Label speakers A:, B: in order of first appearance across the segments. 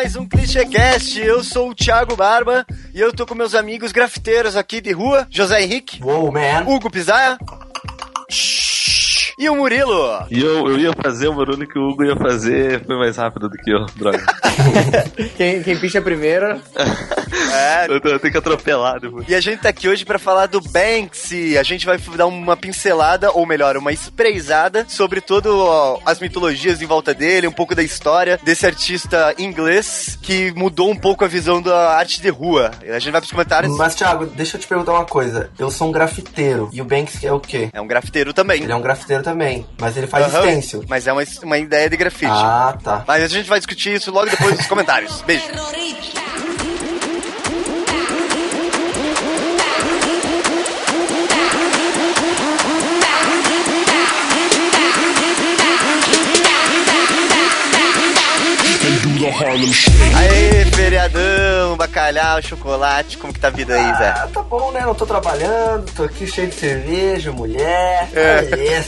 A: mais um ClichêCast. Eu sou o Thiago Barba e eu tô com meus amigos grafiteiros aqui de rua, José Henrique,
B: Uou, man.
A: Hugo Pisaia e o Murilo.
C: E eu, eu ia fazer o barulho que o Hugo ia fazer, foi mais rápido do que eu, droga.
B: Quem, quem picha primeiro.
A: É,
C: eu, eu tenho que atropelar depois.
A: E a gente tá aqui hoje pra falar do Banksy. A gente vai dar uma pincelada, ou melhor, uma espreizada sobre todas as mitologias em volta dele, um pouco da história desse artista inglês que mudou um pouco a visão da arte de rua. A gente vai pros comentários.
B: Mas, Thiago, deixa eu te perguntar uma coisa. Eu sou um grafiteiro. E o Banks é o quê?
A: É um grafiteiro também.
B: Ele é um grafiteiro também. Mas ele faz
A: Aham.
B: stencil.
A: Mas é uma, uma ideia de grafite.
B: Ah, tá.
A: Mas a gente vai discutir isso logo depois dos comentários. Beijo. Aê, feriadão, bacalhau, chocolate, como que tá a vida aí, Zé?
B: Ah, tá bom, né? Não tô trabalhando, tô aqui cheio de cerveja, mulher. É.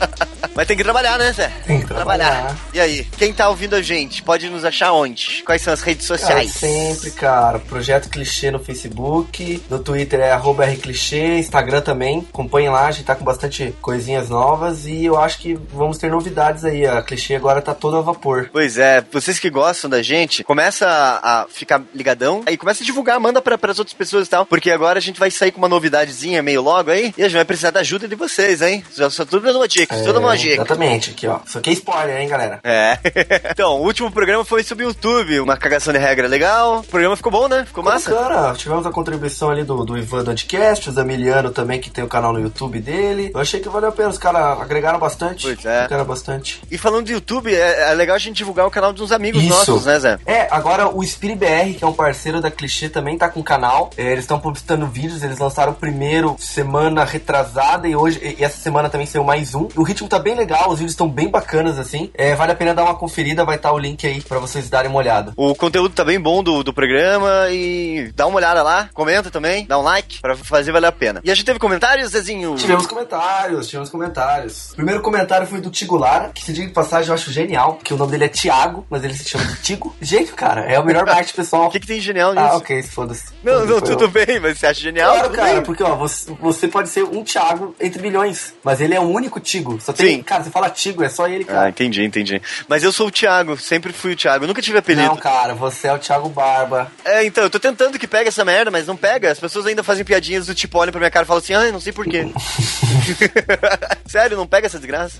A: Mas tem que trabalhar, né, Zé?
B: Tem que trabalhar.
A: E aí, quem tá ouvindo a gente, pode nos achar onde? Quais são as redes
B: Cara,
A: sociais?
B: sempre, cara. Projeto Clichê no Facebook. No Twitter é arroba rclichê. Instagram também. Acompanhem lá, a gente tá com bastante coisinhas novas. E eu acho que vamos ter novidades aí. A Clichê agora tá toda a vapor.
A: Pois é, vocês que gostam da gente, começa a ficar ligadão, aí começa a divulgar, manda para as outras pessoas e tal, porque agora a gente vai sair com uma novidadezinha meio logo aí, e a gente vai precisar da ajuda de vocês, hein? Já só tudo dando uma dica, tudo dando uma
B: É,
A: dica.
B: Exatamente, aqui ó. Isso aqui é spoiler, hein, galera?
A: É. então, o último programa foi sobre o YouTube, uma cagação de regra legal. O programa ficou bom, né? Ficou massa?
B: Bacana, tivemos a contribuição ali do, do Ivan do Anticast, o Zamiliano também, que tem o canal no YouTube dele. Eu achei que valeu a pena, os caras agregaram bastante.
A: Pois é.
B: Agregaram bastante.
A: E falando de YouTube, é, é legal a gente divulgar o canal de uns amigos
B: Isso.
A: nossos, né, Zé?
B: É, agora o Spiri BR, que é um parceiro da Clichê, também tá com o canal. É, eles estão publicando vídeos, eles lançaram o primeiro semana retrasada e hoje, e essa semana também saiu mais um. O ritmo tá bem legal, os vídeos estão bem bacanas assim. É, vale a pena dar uma conferida, vai estar o link aí pra vocês darem uma olhada.
A: O conteúdo tá bem bom do, do programa e dá uma olhada lá, comenta também, dá um like pra fazer valer a pena. E a gente teve comentários, Zezinho?
B: Tivemos comentários, tivemos comentários. O primeiro comentário foi do Tigo Lara, que se diga de passagem eu acho genial, porque o nome dele é Tiago, mas ele se chama de Tigo. Gente, cara, é o melhor marketing pessoal.
A: O que, que tem de genial nisso?
B: Ah, ok, foda-se.
A: Não, não, tudo
B: eu.
A: bem, mas você acha genial?
B: Claro, cara,
A: bem.
B: porque ó, você, você pode ser um Thiago entre milhões, mas ele é o único Tigo. Só tem,
A: Sim.
B: cara, você fala Tigo, é só ele,
A: Ah,
B: cara.
A: entendi, entendi. Mas eu sou o Thiago, sempre fui o Thiago, eu nunca tive apelido.
B: Não, cara, você é o Thiago Barba.
A: É, então, eu tô tentando que pegue essa merda, mas não pega. As pessoas ainda fazem piadinhas do tipo, olham pra minha cara e falam assim, ai, não sei porquê. Sério, não pega essa desgraça?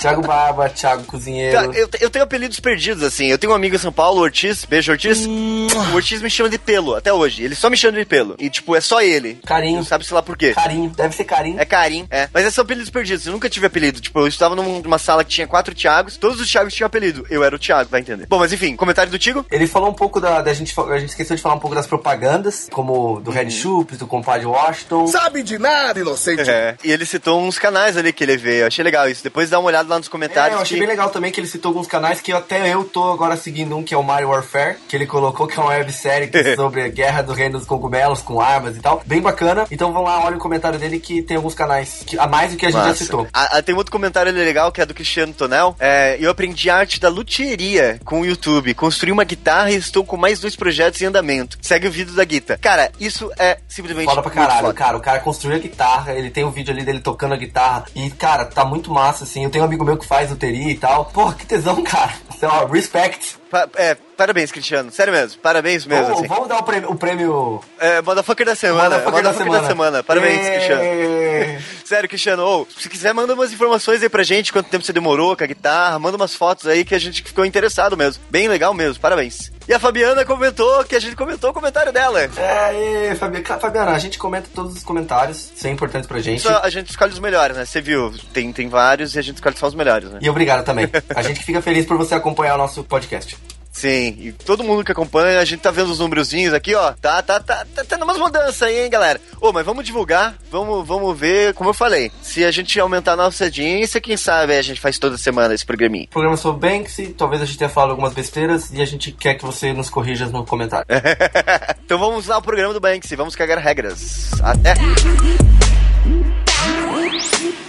B: Thiago Barba, Thiago Cozinheiro.
A: Cara, eu, eu tenho apelidos perdidos, assim. Eu tenho um amigo em São Paulo, o Ortiz, beijo Ortiz. O Ortiz me chama de pelo, até hoje. Ele só me chama de pelo. E, tipo, é só ele.
B: Carinho.
A: Não sabe, sei lá por quê.
B: Carinho, deve ser carinho.
A: É Karim, é. Mas esses são apelidos perdidos. Eu nunca tive apelido. Tipo, eu estava num- numa sala que tinha quatro Thiagos. Todos os Thiagos tinham apelido. Eu era o Thiago, vai entender. Bom, mas enfim, comentário do Tigo?
B: Ele falou um pouco da, da gente, a gente esqueceu de falar um pouco das propagandas, como do
A: Uhum.
B: Red Chups, do compadre Washington.
D: Sabe de nada, inocente.
A: É. E ele citou uns canais ali que ele veio. Eu achei legal isso. Depois dá uma olhada lá nos
B: É,
A: comentários.
B: eu achei
A: que-
B: bem legal também que ele citou alguns canais que até eu tô agora seguindo um que é o Mario Warfare, que ele colocou que é uma websérie sobre a guerra do reino dos cogumelos com armas e tal. Bem bacana. Então vão lá, olha o comentário dele que tem alguns canais que, a mais do que a gente já
A: Massa.
B: citou.
A: Ah, ah, tem outro comentário legal que é do Cristiano Tonel. É, eu aprendi a arte da luthieria com o YouTube. Construí uma guitarra e estou com mais dois projetos em andamento. Segue o vídeo da guitarra. Cara, isso é simplesmente.
B: Foda pra caralho,
A: foda.
B: cara. O cara construiu a guitarra, ele tem um vídeo ali dele tocando a guitarra. E, cara, tá muito massa, assim. Eu tenho um amigo meu que faz luteria e tal. Porra, que tesão, cara. Então, ó, respect.
A: Pa- é, parabéns, Cristiano. Sério mesmo. Parabéns mesmo.
B: Vamos,
A: assim.
B: vamos dar o prêmio. O prêmio
A: É, motherfucker da semana.
B: Motherfucker da
A: da semana. Parabéns,
B: Ê!
A: Cristiano. Sério, Cristiano, ô, se quiser, manda umas informações aí pra gente, quanto tempo você demorou com a guitarra, manda umas fotos aí que a gente ficou interessado mesmo. Bem legal mesmo, parabéns. E a Fabiana comentou que a gente comentou o comentário dela.
B: É, e, Fabi- Fabiana, a gente comenta todos os comentários, isso é importante pra gente.
A: Só a gente escolhe os melhores, né? Você viu, tem, tem vários e a gente escolhe só os melhores, né?
B: E obrigado também. A gente fica feliz por você acompanhar o nosso podcast.
A: Sim, e todo mundo que acompanha, a gente tá vendo os númerozinhos aqui, ó. Tá, tá, tá, tá tendo umas mudanças aí, hein, galera. Ô, mas vamos divulgar, vamos, vamos ver, como eu falei. Se a gente aumentar a nossa audiência, quem sabe a gente faz toda semana esse programinha.
B: Programa sobre Banksy, talvez a gente tenha falado algumas besteiras e a gente quer que você nos corrija no comentário.
A: então vamos lá ao programa do Banksy, vamos cagar regras. Até!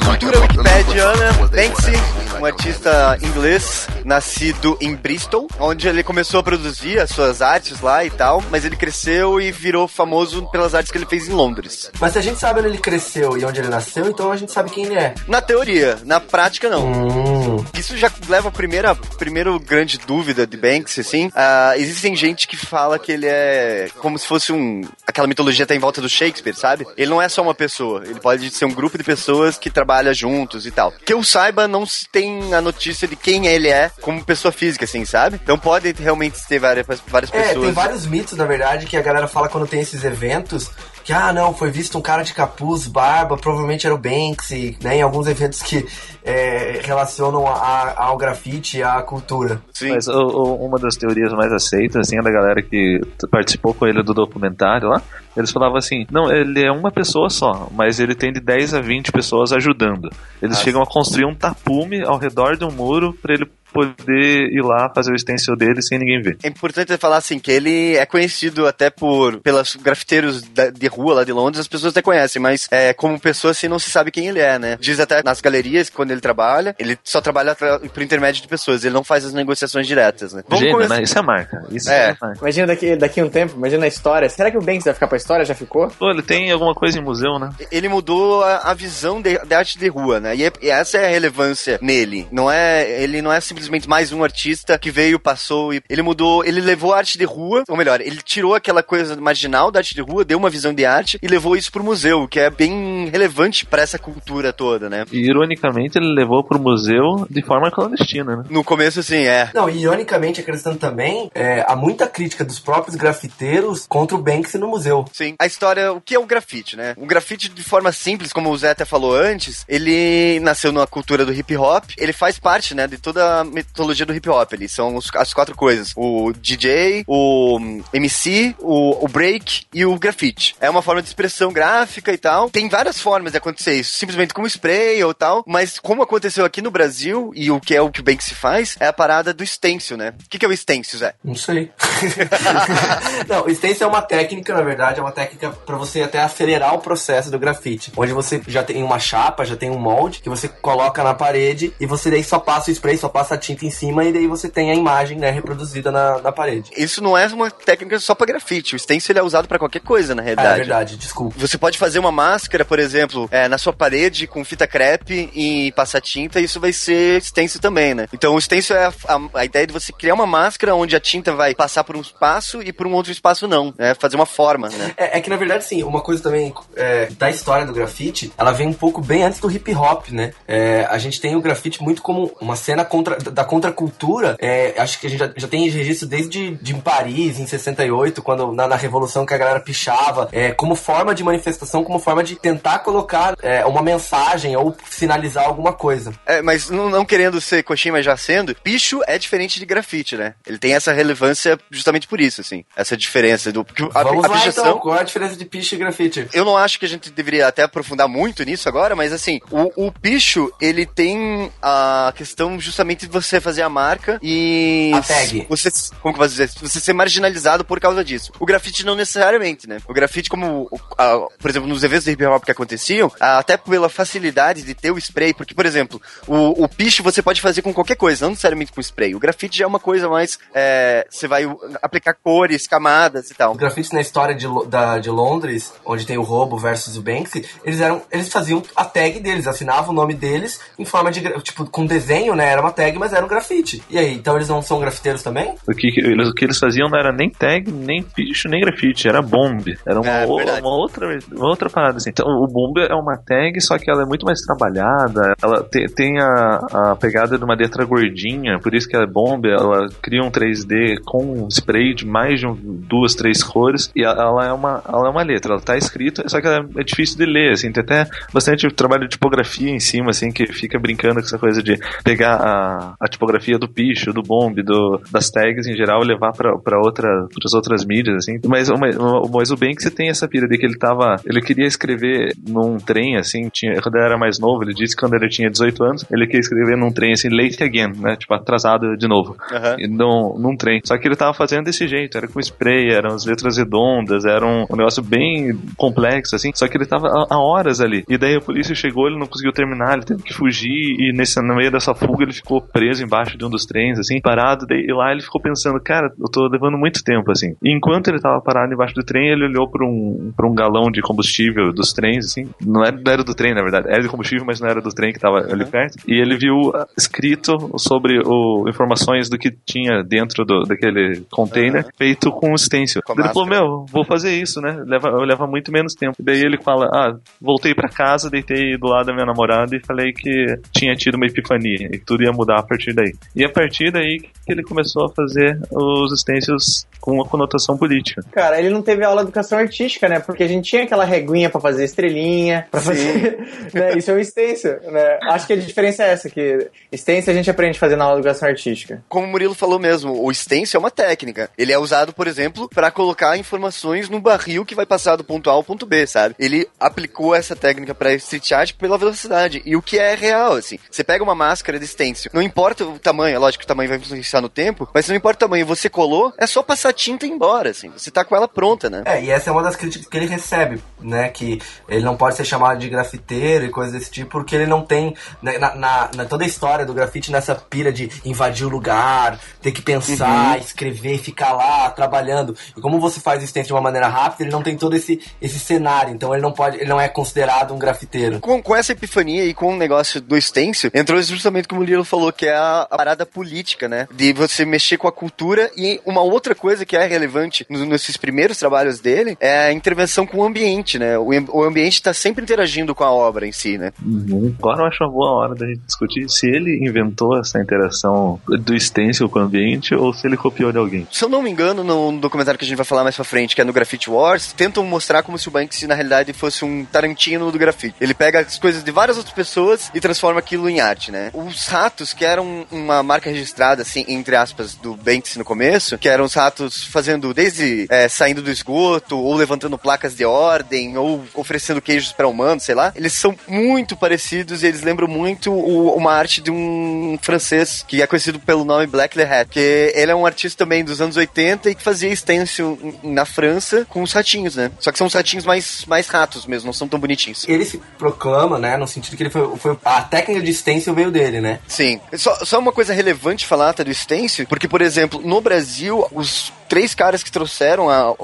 A: bacana. Banksy, um artista inglês, nascido em Bristol, onde ele começou a produzir as suas artes lá e tal, mas ele cresceu e virou famoso pelas artes que ele fez em Londres.
B: Mas se a gente sabe onde ele cresceu e onde ele nasceu, então a gente sabe quem ele é.
A: Na teoria, na prática não.
B: Hum.
A: Isso já leva a primeira, primeiro grande dúvida de Banksy, assim. Ah, existem gente que fala que ele é como se fosse um. Aquela mitologia até em volta do Shakespeare, sabe? Ele não é só uma pessoa, ele pode ser um grupo de pessoas que trabalha juntos e tal. Que eu saiba, não se tem a notícia de quem ele é como pessoa física, assim, sabe? Então pode realmente ter várias, várias
B: É,
A: pessoas.
B: tem vários mitos, na verdade, que a galera fala quando tem esses eventos. Que, ah, não, foi visto um cara de capuz, barba, provavelmente era o Banksy, né? Em alguns eventos que é, relacionam a- ao grafite e à cultura.
A: Sim.
C: Mas o- o- uma das teorias mais aceitas, assim, é da galera que participou com ele do documentário lá. Eles falavam assim: não, ele é uma pessoa só, mas ele tem de 10 a 20 pessoas ajudando. Eles
A: Ah,
C: chegam a construir um tapume ao redor de um muro pra ele poder ir lá fazer o stencil dele sem ninguém ver.
A: É importante falar assim que ele é conhecido até por pelos grafiteiros da- de rua lá de Londres, as pessoas até conhecem, mas é, como pessoa assim não se sabe quem ele é, né? Diz até nas galerias que quando ele trabalha, ele só trabalha atra- por intermédio de pessoas, ele não faz as negociações diretas, né? Vamos
C: Gênio,
A: começar-
C: né? Isso é marca. Isso
A: É.
C: é, marca.
D: Imagina daqui, daqui a um tempo, imagina a história. Será que o Banks vai ficar pra história? Já ficou?
C: Pô, ele tem alguma coisa em museu, né?
A: Ele mudou a, a visão de, de arte de rua, né? E, é- e essa é a relevância nele. Não é, ele não é simplesmente mais um artista que veio, passou e ele mudou, ele levou a arte de rua, ou melhor, ele tirou aquela coisa marginal da arte de rua, deu uma visão de arte e levou isso pro museu, que é bem relevante pra essa cultura toda, né?
C: E ironicamente ele levou pro museu de forma clandestina, né?
A: No começo, assim, é.
B: Não, e ironicamente, acrescentando também, é, há muita crítica dos próprios grafiteiros contra o Banksy no museu.
A: Sim. A história, o que é o grafite, né? O grafite, de forma simples, como o Zé até falou antes, ele nasceu na cultura do hip hop, ele faz parte, né, de toda a mitologia do hip hop ali. São os- as quatro coisas: o DJ, o hum, MC, o, o break e o grafite. É uma forma de expressão gráfica e tal. Tem várias formas de acontecer isso, simplesmente com spray ou tal, mas como aconteceu aqui no Brasil, e o que é o que o Banksy faz, é a parada do stencil, né? O que, que é o stencil, Zé?
B: Não sei. não, o stencil é uma técnica, na verdade, é uma técnica pra você até acelerar o processo do grafite. Onde você já tem uma chapa, já tem um molde que você coloca na parede e você daí só passa o spray, só passa tinta em cima e daí você tem a imagem, né, reproduzida na, na parede.
A: Isso não é uma técnica só pra grafite. O stencil é usado pra qualquer coisa, na
B: É
A: realidade.
B: verdade, desculpa.
A: Você pode fazer uma máscara, por exemplo, é, na sua parede com fita crepe e passar tinta, isso vai ser stencil também, né? Então o stencil é a, a- a ideia de você criar uma máscara onde a tinta vai passar por um espaço e por um outro espaço não, né? Fazer uma forma, né?
B: É, é que na verdade, sim, uma coisa também é, da história do grafite, ela vem um pouco bem antes do hip hop, né? É, a gente tem o grafite muito como uma cena contra, da contracultura. É, acho que a gente já, já tem registro desde de em Paris, em 68, quando na, na Revolução que a galera pichava, é, como forma de manifestação, como forma de tentar colocar é, uma mensagem ou sinalizar alguma coisa.
A: É, mas não, não querendo ser coxinha, mas já sendo, picho é diferente de grafite, né? Ele tem essa relevância justamente por isso, assim. Essa diferença do. a,
B: Vamos
A: a
B: lá
A: pichação-
B: então, qual é a diferença de picho e grafite?
A: Eu não acho que a gente deveria até aprofundar muito nisso agora, mas assim, o, o picho, ele tem a questão justamente você fazer a marca e.
B: A tag.
A: Você, como que eu dizer? Você ser marginalizado por causa disso. O grafite não necessariamente, né? O grafite, como, o- a- por exemplo, nos eventos de hip hop que aconteciam, a- até pela facilidade de ter o spray, porque, por exemplo, o, o picho você pode fazer com qualquer coisa, não necessariamente com spray. O grafite já é uma coisa mais. é, você vai aplicar cores, camadas e tal.
B: Os grafites na história de, da, de Londres, onde tem o roubo versus o Banksy, eles eram. Eles faziam a tag deles, assinavam o nome deles em forma de. Tipo, com desenho, né? Era uma tag, mas era um grafite. E aí, então eles não são grafiteiros também?
C: O que, eles, o que eles faziam não era nem tag, nem picho, nem grafite, era bomb. Era uma,
A: É,
C: o- uma outra, uma outra parada assim. Então, o bomb é uma tag, só que ela é muito mais trabalhada. Ela te- tem a, a pegada de uma letra gordinha, por isso que ela é bomb. Ela cria um 3D com spray de mais de um- duas, três cores. E ela- ela é uma, ela é uma letra, ela tá escrita, só que ela é difícil de ler, assim. Tem até bastante trabalho de tipografia em cima, assim, que fica brincando com essa coisa de pegar a, a tipografia do picho, do bomb, do, das tags em geral levar pra outra, pras outras mídias, assim. Mas, mas, mas o Banksy tem essa pira de que ele tava. Ele queria escrever num trem, assim, tinha, quando ele era mais novo, ele disse que quando ele tinha 18 anos, ele queria escrever num trem assim, late again, né? Tipo, atrasado de novo. E num, num trem. Só que ele tava fazendo desse jeito, era com spray, eram as letras redondas, era um, um negócio bem complexo, assim, só que ele tava há horas ali. E daí a polícia chegou, ele não conseguiu terminar, ele teve que fugir, e nesse, no meio dessa fuga ele ficou preso embaixo de um dos trens, assim, parado, daí lá ele ficou pensando, cara, eu tô levando muito tempo, assim. E enquanto ele tava parado embaixo do trem, ele olhou para um, pra um galão de combustível dos trens, assim, não era, não era do trem, na verdade, era de combustível, mas não era do trem que tava uhum. ali perto, e ele viu ah, escrito sobre o, informações do que tinha dentro do, daquele container, uhum. feito com stencil. Com ele falou, meu, vou fazer isso, né, leva, leva muito menos tempo. Daí ele fala, ah, voltei para casa, deitei do lado da minha namorada e falei que tinha tido uma epifania e tudo ia mudar a partir daí. E a partir daí que ele começou a fazer os stencils com uma conotação política.
D: Cara, ele não teve aula de educação artística, né? Porque a gente tinha aquela reguinha para fazer estrelinha, para fazer. né? Isso é um stencil, né? Acho que a diferença é essa, que stencil a gente aprende a fazer na aula de educação artística.
A: Como o Murilo falou mesmo, o stencil é uma técnica. Ele é usado, por exemplo, para colocar informações no barril que vai passar do ponto A ao ponto B, sabe? Ele aplicou essa técnica para street art pela velocidade. E o que é real, assim. Você pega uma máscara de stencil, não importa o tamanho, é lógico que o tamanho vai influenciar no tempo, mas não importa o tamanho, você colou, é só passar tinta e ir embora, assim. Você tá com ela pronta, né?
B: É, e essa é uma das críticas que ele recebe, né? Que ele não pode ser chamado de grafiteiro e coisas desse tipo, porque ele não tem. Né, na, na, na toda a história do grafite, nessa pira de invadir o lugar, ter que pensar, uhum. escrever, ficar lá trabalhando. E como você faz isso de uma maneira rápida, ele não tem todo esse, esse cenário. Então ele não pode, ele não é considerado um grafiteiro.
A: Com, com essa epifania e com o negócio do stencil, entrou justamente como o Lilo falou, que é a, a parada política, né? De você mexer com a cultura e uma outra coisa que é relevante nesses primeiros trabalhos dele é a intervenção com o ambiente, né? O, o ambiente está sempre interagindo com a obra em si, né?
C: Uhum. Agora eu acho uma boa hora da gente discutir se ele inventou essa interação do stencil com o ambiente ou se ele copiou de alguém.
A: Se eu não me engano, no documentário que a gente vai falar mais pra frente, que é no Graffiti Wars, tentam mostrar como se o Banksy na realidade fosse um Tarantino do grafite. Ele pega as coisas de várias outras pessoas e transforma aquilo em arte, né? Os ratos, que eram uma marca registrada, assim, entre aspas, do Banksy no começo, que eram os ratos fazendo desde é, saindo do esgoto, ou levantando placas de ordem, ou oferecendo queijos para humanos, sei lá. Eles são muito parecidos e eles lembram muito o, uma arte de um francês que é conhecido pelo nome Black Le Hat, que ele é um artista também dos anos 80 e que fazia stencil na França com os ratinhos, né? Só que são os ratinhos mais, mais ratos mesmo, não são tão bonitinhos.
B: Ele se proclama, né, no sentido que ele foi, foi a técnica de stencil veio dele, né?
A: Sim. Só, só uma coisa relevante falar até do stencil, porque, por exemplo, no Brasil, os três caras que trouxeram a,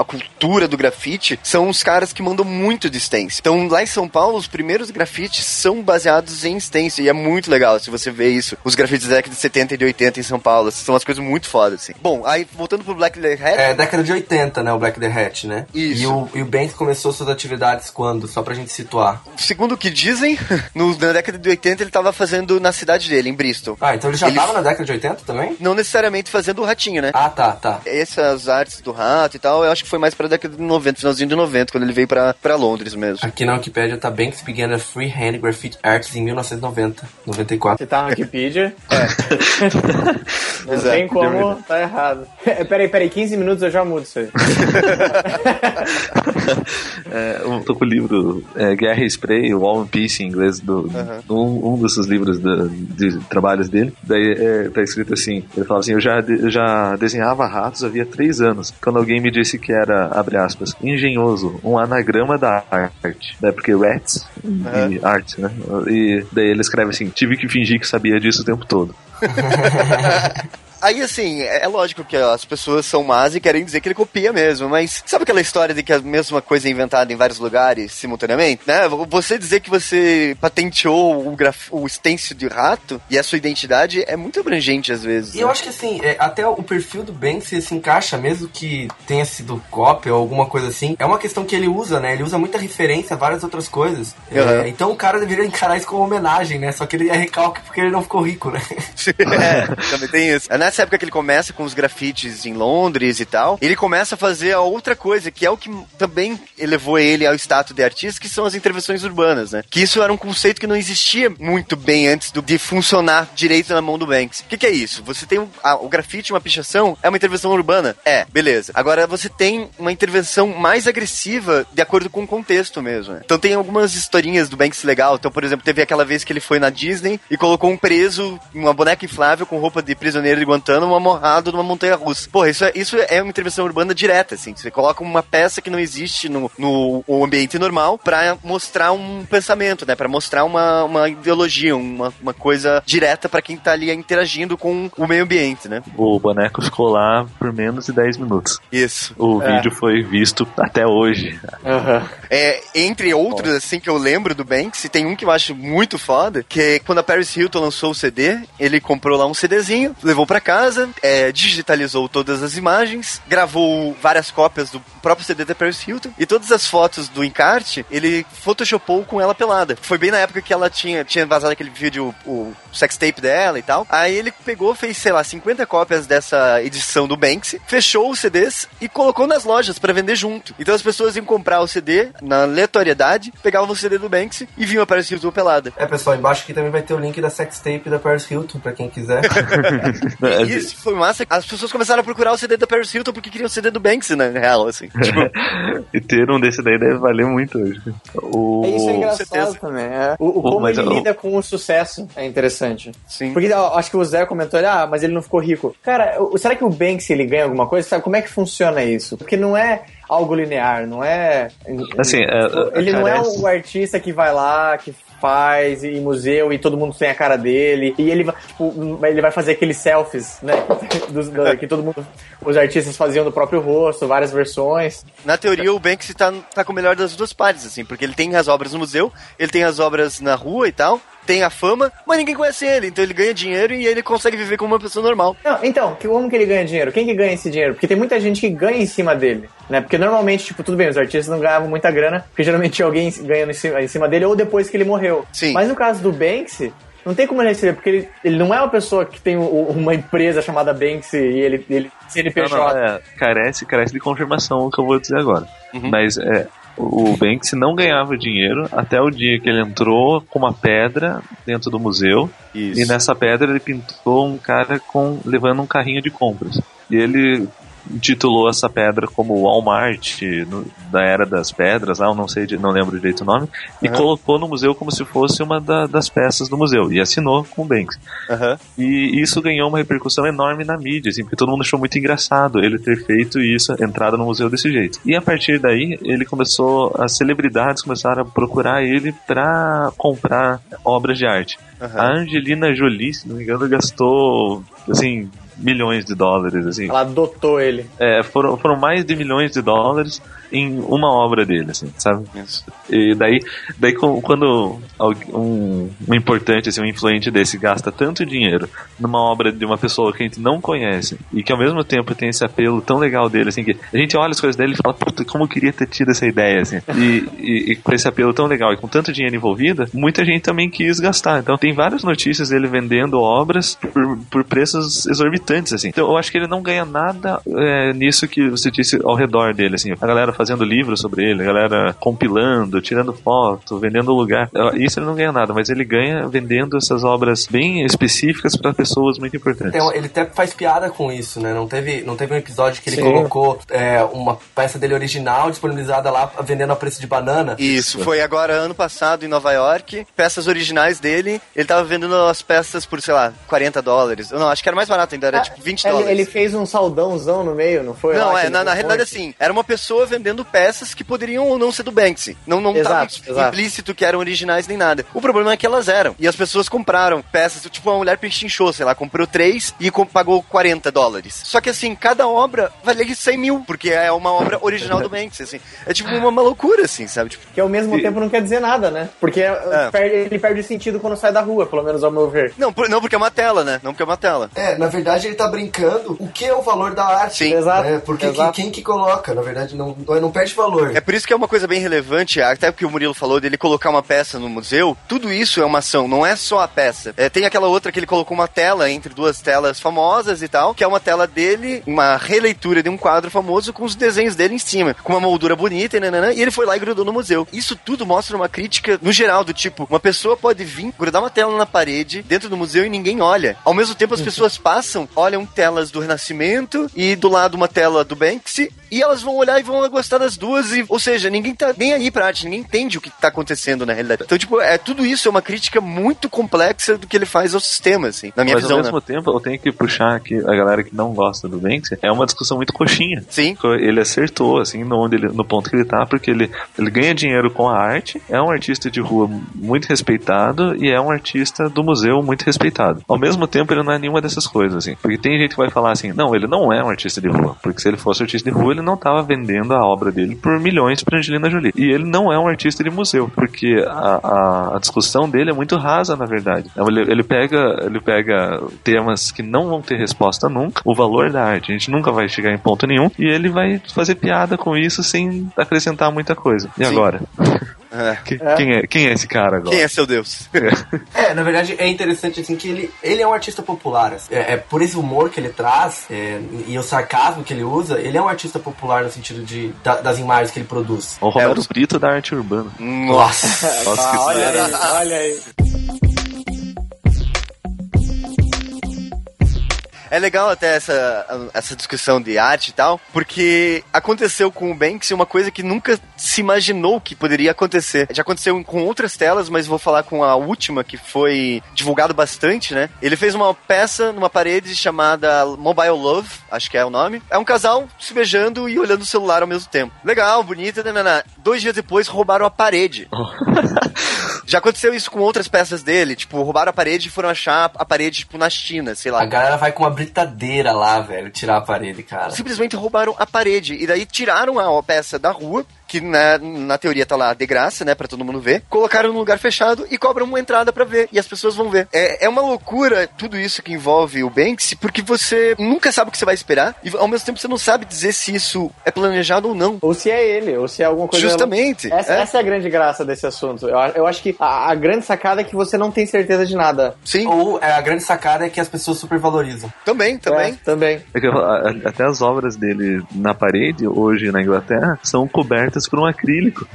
A: a cultura do grafite são os caras que mandam muito de stencil. Então, lá em São Paulo, os primeiros grafites são baseados em stencil, e é muito legal se você vê isso. Os grafites da década de 70 e de 80 em São Paulo, são umas coisas muito fodas, assim. Bom, aí, voltando pro Black the Hat...
B: É, década de 80, né, o Black the Hat, né?
A: Isso.
B: E o, e o Banks começou suas atividades quando? Só pra gente situar.
A: Segundo o que dizem, no, na década de 80 ele tava fazendo na cidade dele, em Bristol.
B: Ah, então ele já ele... tava na década de 80 também?
A: Não necessariamente fazendo o ratinho, né?
B: Ah, tá, tá.
A: Essas artes do rato e tal, eu acho que foi mais pra década de 90, finalzinho de 90, quando ele veio pra, pra Londres mesmo.
B: Aqui na Wikipedia tá Banks began a freehand graffiti arts em 1990, 94.
D: Você tá na Wikipedia? é. Não tem como tá errado. peraí, peraí, 15 minutos eu já mudo isso aí.
C: é, eu tô com o livro é, Guerra e Spray, o War and Peace em inglês, do, um, um desses livros de, de trabalhos dele. Daí é, tá escrito assim: ele fala assim, eu já, eu já desenhava ratos havia três anos, quando alguém me disse que era, abre aspas, engenhoso, um anagrama da arte. Né, porque rats uhum. e arte, né? E daí ele escreve assim: tive que fingir que sabia disso o tempo todo.
A: Aí, assim, é, é lógico que as pessoas são más e querem dizer que ele copia mesmo, mas sabe aquela história de que a mesma coisa é inventada em vários lugares simultaneamente, né? Você dizer que você patenteou o, graf... o stencil de rato e a sua identidade é muito abrangente às vezes.
B: E né? eu acho que, assim, é, até o perfil do Banksy se encaixa, mesmo que tenha sido cópia ou alguma coisa assim, é uma questão que ele usa, né? Ele usa muita referência a várias outras coisas. Uhum. É, então o cara deveria encarar isso como homenagem, né? Só que ele é recalque porque ele não ficou rico, né?
A: é, também tem isso. É nessa época que ele começa com os grafites em Londres e tal, ele começa a fazer a outra coisa, que é o que também elevou ele ao status de artista, que são as intervenções urbanas, né? Que isso era um conceito que não existia muito bem antes do, de funcionar direito na mão do Banks. O que, que, é isso? Você tem um, o grafite, uma pichação, é uma intervenção urbana? É, beleza. Agora você tem uma intervenção mais agressiva de acordo com o contexto mesmo. Né? Então tem algumas historinhas do Banks legal. Então, por exemplo, teve aquela vez que ele foi na Disney e colocou um preso, uma boneca inflável com roupa de prisioneiro de Guantánamo amarrado numa montanha russa. Porra, isso é, isso é uma intervenção urbana direta, assim. Você coloca uma peça que não existe no, no ambiente normal pra mostrar um pensamento, né? Pra mostrar uma, uma ideologia, uma, uma coisa direta pra quem tá ali interagindo com o meio ambiente, né?
C: O boneco ficou lá por menos de 10 minutos.
A: Isso.
C: O é. vídeo foi visto até hoje.
A: Uhum. É, entre outros, assim, que eu lembro do Banks, tem um que eu acho muito foda, que é quando a Paris Hilton lançou o CD, ele comprou lá um CDzinho, levou para casa, é, digitalizou todas as imagens, gravou várias cópias do próprio CD da Paris Hilton e todas as fotos do encarte, ele photoshopou com ela pelada. Foi bem na época que ela tinha, tinha vazado aquele vídeo, o sex tape dela e tal. Aí ele pegou, fez, sei lá, 50 cópias dessa edição do Banksy, fechou os CDs e colocou nas lojas para vender junto. Então as pessoas iam comprar o CD na aleatoriedade, pegavam o CD do Banksy e vinham a Paris Hilton pelada.
B: É, pessoal, embaixo aqui também vai ter o link da sex tape da Paris Hilton, pra quem quiser.
A: Isso foi massa. As pessoas começaram a procurar o CD da Paris Hilton porque queriam o CD do Banksy, na real, assim. Tipo...
C: e ter um desse daí deve valer muito hoje.
D: O... É isso é engraçado também. É. O, o como ele lida com o sucesso é interessante.
A: Sim.
D: Porque ó, acho que o Zé comentou, ah, mas ele não ficou rico. Cara, será que o Banksy ele ganha alguma coisa? Sabe como é que funciona isso? Porque não é algo linear, não é.
C: Assim, é,
D: ele não é o artista que vai lá, que faz e museu e todo mundo tem a cara dele. E ele tipo, ele vai fazer aqueles selfies né dos, do, que todo mundo os artistas faziam do próprio rosto várias versões.
A: Na teoria o Banksy tá, tá com o melhor das duas partes assim porque ele tem as obras no museu ele tem as obras na rua e tal tem a fama, mas ninguém conhece ele. Então ele ganha dinheiro e ele consegue viver como uma pessoa normal.
D: Não, então, como que ele ganha dinheiro? Quem que ganha esse dinheiro? Porque tem muita gente que ganha em cima dele, né? Porque normalmente, tipo, tudo bem, os artistas não ganhavam muita grana, porque geralmente alguém ganhando em cima, em cima dele ou depois que ele morreu.
A: Sim.
D: Mas no caso do Banksy, não tem como ele receber, porque ele, ele não é uma pessoa que tem uma empresa chamada Banksy e ele, ele CNPJ. Não, não,
C: é, carece, carece de confirmação o que eu vou dizer agora. Uhum. Mas é, o Banks não ganhava dinheiro até o dia que ele entrou com uma pedra dentro do museu. Isso. E nessa pedra ele pintou um cara com levando um carrinho de compras. E ele intitulou essa pedra como Walmart no, da Era das Pedras, lá, não sei, não lembro direito o nome, e colocou no museu como se fosse uma da, das peças do museu, e assinou com o Banks.
A: Uhum.
C: E isso ganhou uma repercussão enorme na mídia, assim, porque todo mundo achou muito engraçado ele ter feito isso, entrada no museu desse jeito. E a partir daí, ele começou, as celebridades começaram a procurar ele para comprar obras de arte. Uhum. A Angelina Jolie, se não me engano, gastou, assim, milhões de dólares, assim.
D: Ela adotou ele.
C: É, foram, foram mais de milhões de dólares em uma obra dele, assim, sabe? Isso. E daí, daí quando um, um importante, assim, um influente desse gasta tanto dinheiro numa obra de uma pessoa que a gente não conhece e que ao mesmo tempo tem esse apelo tão legal dele, assim, que a gente olha as coisas dele e fala, puta, como eu queria ter tido essa ideia, assim. E, e, e, com esse apelo tão legal e com tanto dinheiro envolvido, muita gente também quis gastar. Então tem várias notícias dele vendendo obras por, por preços exorbitantes, assim. Então eu acho que ele não ganha nada é, nisso que você disse ao redor dele, assim. A galera fazendo livros sobre ele, a galera compilando, tirando foto, vendendo lugar. Isso ele não ganha nada, mas ele ganha vendendo essas obras bem específicas para pessoas muito importantes.
B: É, ele até faz piada com isso, né? Não teve, não teve um episódio que ele Sim. colocou é, uma peça dele original disponibilizada lá vendendo a preço de banana.
A: Isso, foi agora ano passado em Nova York. Peças originais dele, ele tava vendendo as peças por, sei lá, 40 dólares. Não, acho que era mais barato ainda, era ah, tipo 20
D: ele,
A: dólares.
D: Ele fez um saldãozão no meio, não foi?
A: Não, é, na, na realidade assim, era uma pessoa vendendo vendendo peças que poderiam ou não ser do Banksy. Não, não estava implícito que eram originais nem nada. O problema é que elas eram. E as pessoas compraram peças, tipo, uma mulher pechinchou, sei lá, comprou três e pagou 40 dólares. Só que assim, cada obra valia 100 mil, porque é uma obra original do Banksy, assim. É tipo uma, uma loucura, assim, sabe? Tipo,
D: que ao mesmo e... tempo não quer dizer nada, né? Porque é. perde, ele perde sentido quando sai da rua, pelo menos ao meu ver.
A: Não, por, não, porque é uma tela, né? Não porque é uma tela.
B: É, na verdade ele tá brincando o que é o valor da arte.
A: Sim.
B: Exato. É, porque Exato. Quem, quem que coloca, na verdade, não, não perde valor.
A: É por isso que é uma coisa bem relevante, até porque o Murilo falou dele colocar uma peça no museu, tudo isso é uma ação, não é só a peça. É, tem aquela outra que ele colocou uma tela entre duas telas famosas e tal, que é uma tela dele, uma releitura de um quadro famoso com os desenhos dele em cima, com uma moldura bonita e nanana, e ele foi lá e grudou no museu. Isso tudo mostra uma crítica no geral, do tipo, uma pessoa pode vir, grudar uma tela na parede, dentro do museu e ninguém olha. Ao mesmo tempo as pessoas passam, olham telas do Renascimento e do lado uma tela do Banksy, e elas vão olhar e vão gostar das duas e, ou seja, ninguém tá nem aí pra arte, ninguém entende o que tá acontecendo na realidade. Então, tipo, é tudo isso é uma crítica muito complexa do que ele faz ao sistema, assim, na minha
C: Mas
A: visão,
C: ao mesmo
A: né?
C: tempo, eu tenho que puxar aqui a galera que não gosta do Banksy. É uma discussão muito coxinha.
A: Sim.
C: Ele acertou, assim, no, onde ele, no ponto que ele tá, porque ele, ele ganha dinheiro com a arte, é um artista de rua muito respeitado e é um artista do museu muito respeitado. Ao mesmo tempo, ele não é nenhuma dessas coisas, assim. Porque tem gente que vai falar assim, não, ele não é um artista de rua. Porque se ele fosse artista de rua, ele não tava vendendo a obra dele por milhões pra Angelina Jolie. E ele não é um artista de museu, porque a, a, a discussão dele é muito rasa, na verdade. Então, Ele, ele, pega, ele pega temas que não vão ter resposta nunca, o valor da arte, a gente nunca vai chegar em ponto nenhum, e ele vai fazer piada com isso sem acrescentar muita coisa. E
A: Sim.
C: agora?
A: É.
C: Que- Quem, é, quem é esse cara agora?
A: Quem é seu Deus?
B: É, na verdade é interessante assim que ele, ele é um artista popular. assim. É, é por esse humor que ele traz é, e o sarcasmo que ele usa, ele é um artista popular no sentido de, da- das imagens que ele produz.
C: O Romero
A: É,
C: Brito da arte urbana.
A: Nossa.
C: Nossa, que
D: Ah, olha aí, olha aí.
A: É legal até essa, essa discussão de arte e tal, porque aconteceu com o Banksy uma coisa que nunca se imaginou que poderia acontecer. Já aconteceu com outras telas, mas vou falar com a última, que foi divulgado bastante, né? Ele fez uma peça numa parede chamada Mobile Love, acho que é o nome. É um casal se beijando e olhando o celular ao mesmo tempo. Legal, bonita, nanana. Dois dias depois roubaram a parede. Já aconteceu isso com outras peças dele, tipo, roubaram a parede e foram achar a parede, tipo, na China, sei lá.
B: A galera vai com uma britadeira lá, velho, tirar a parede, cara.
A: simplesmente roubaram a parede. E daí tiraram a peça da rua, que na, na teoria tá lá de graça, né, pra todo mundo ver. Colocaram num lugar fechado e cobram uma entrada pra ver. E as pessoas vão ver. É, é uma loucura tudo isso que envolve o Banksy, porque você nunca sabe o que você vai esperar. E ao mesmo tempo você não sabe dizer se isso é planejado ou não.
D: Ou se é ele, ou se é alguma coisa.
A: Justamente.
D: Essa
A: é.
D: essa é a grande graça desse assunto. Eu, eu acho que a, a grande sacada é que você não tem certeza de nada.
A: Sim,
B: Ou é, a grande sacada é que as pessoas supervalorizam.
A: também, também.
D: É, também.
C: É que, até as obras dele na parede, hoje na Inglaterra, são cobertas por um acrílico.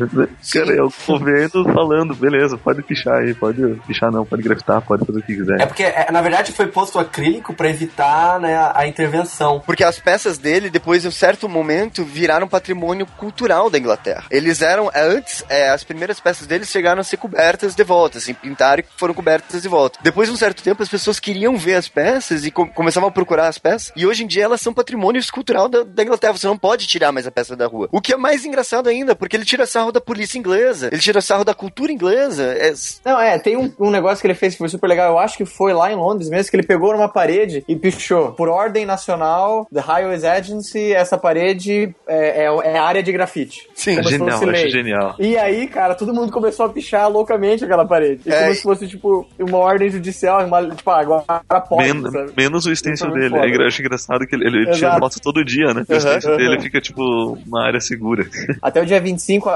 C: Cara, é o governo falando, beleza, pode pichar aí, pode pichar não, pode grafitar, pode fazer o que
B: É
C: quiser.
B: porque, é, na verdade, foi posto acrílico pra evitar né, a, a intervenção.
A: Porque as peças dele, depois de um certo momento, viraram patrimônio cultural da Inglaterra. Eles eram, é, antes, é, as primeiras peças deles chegaram a ser cobertas de volta, assim, pintaram e foram cobertas de volta. Depois de um certo tempo, as pessoas queriam ver as peças e com- começavam a procurar as peças, e hoje em dia elas são patrimônio cultural da, da Inglaterra. Você não pode tirar mais a peça da rua. O que é mais engraçado ainda, porque ele tira sarro da polícia inglesa, ele tira sarro da cultura inglesa. É,
D: Não, é, tem um, um negócio que ele fez que foi super legal. Eu acho que foi lá em Londres mesmo, que ele pegou numa parede e pichou. Por ordem nacional, The Highways Agency, essa parede é, é, é área de grafite.
A: sim,
D: Como se
C: genial,
D: fosse lei.
C: genial.
D: E aí, cara, todo mundo começou a pichar loucamente aquela parede.
A: É.
D: como se fosse, tipo, uma ordem judicial, uma, tipo, ah, agora pode,
C: Men-
D: sabe?
C: menos o stencil
D: é
C: dele.
D: foda.
C: É, engra- eu acho engraçado que ele, ele tira foto todo dia, né? O
A: Uhum,
C: stencil
D: uhum.
C: dele fica, tipo, uma área segura.
D: Até o dia 25, a,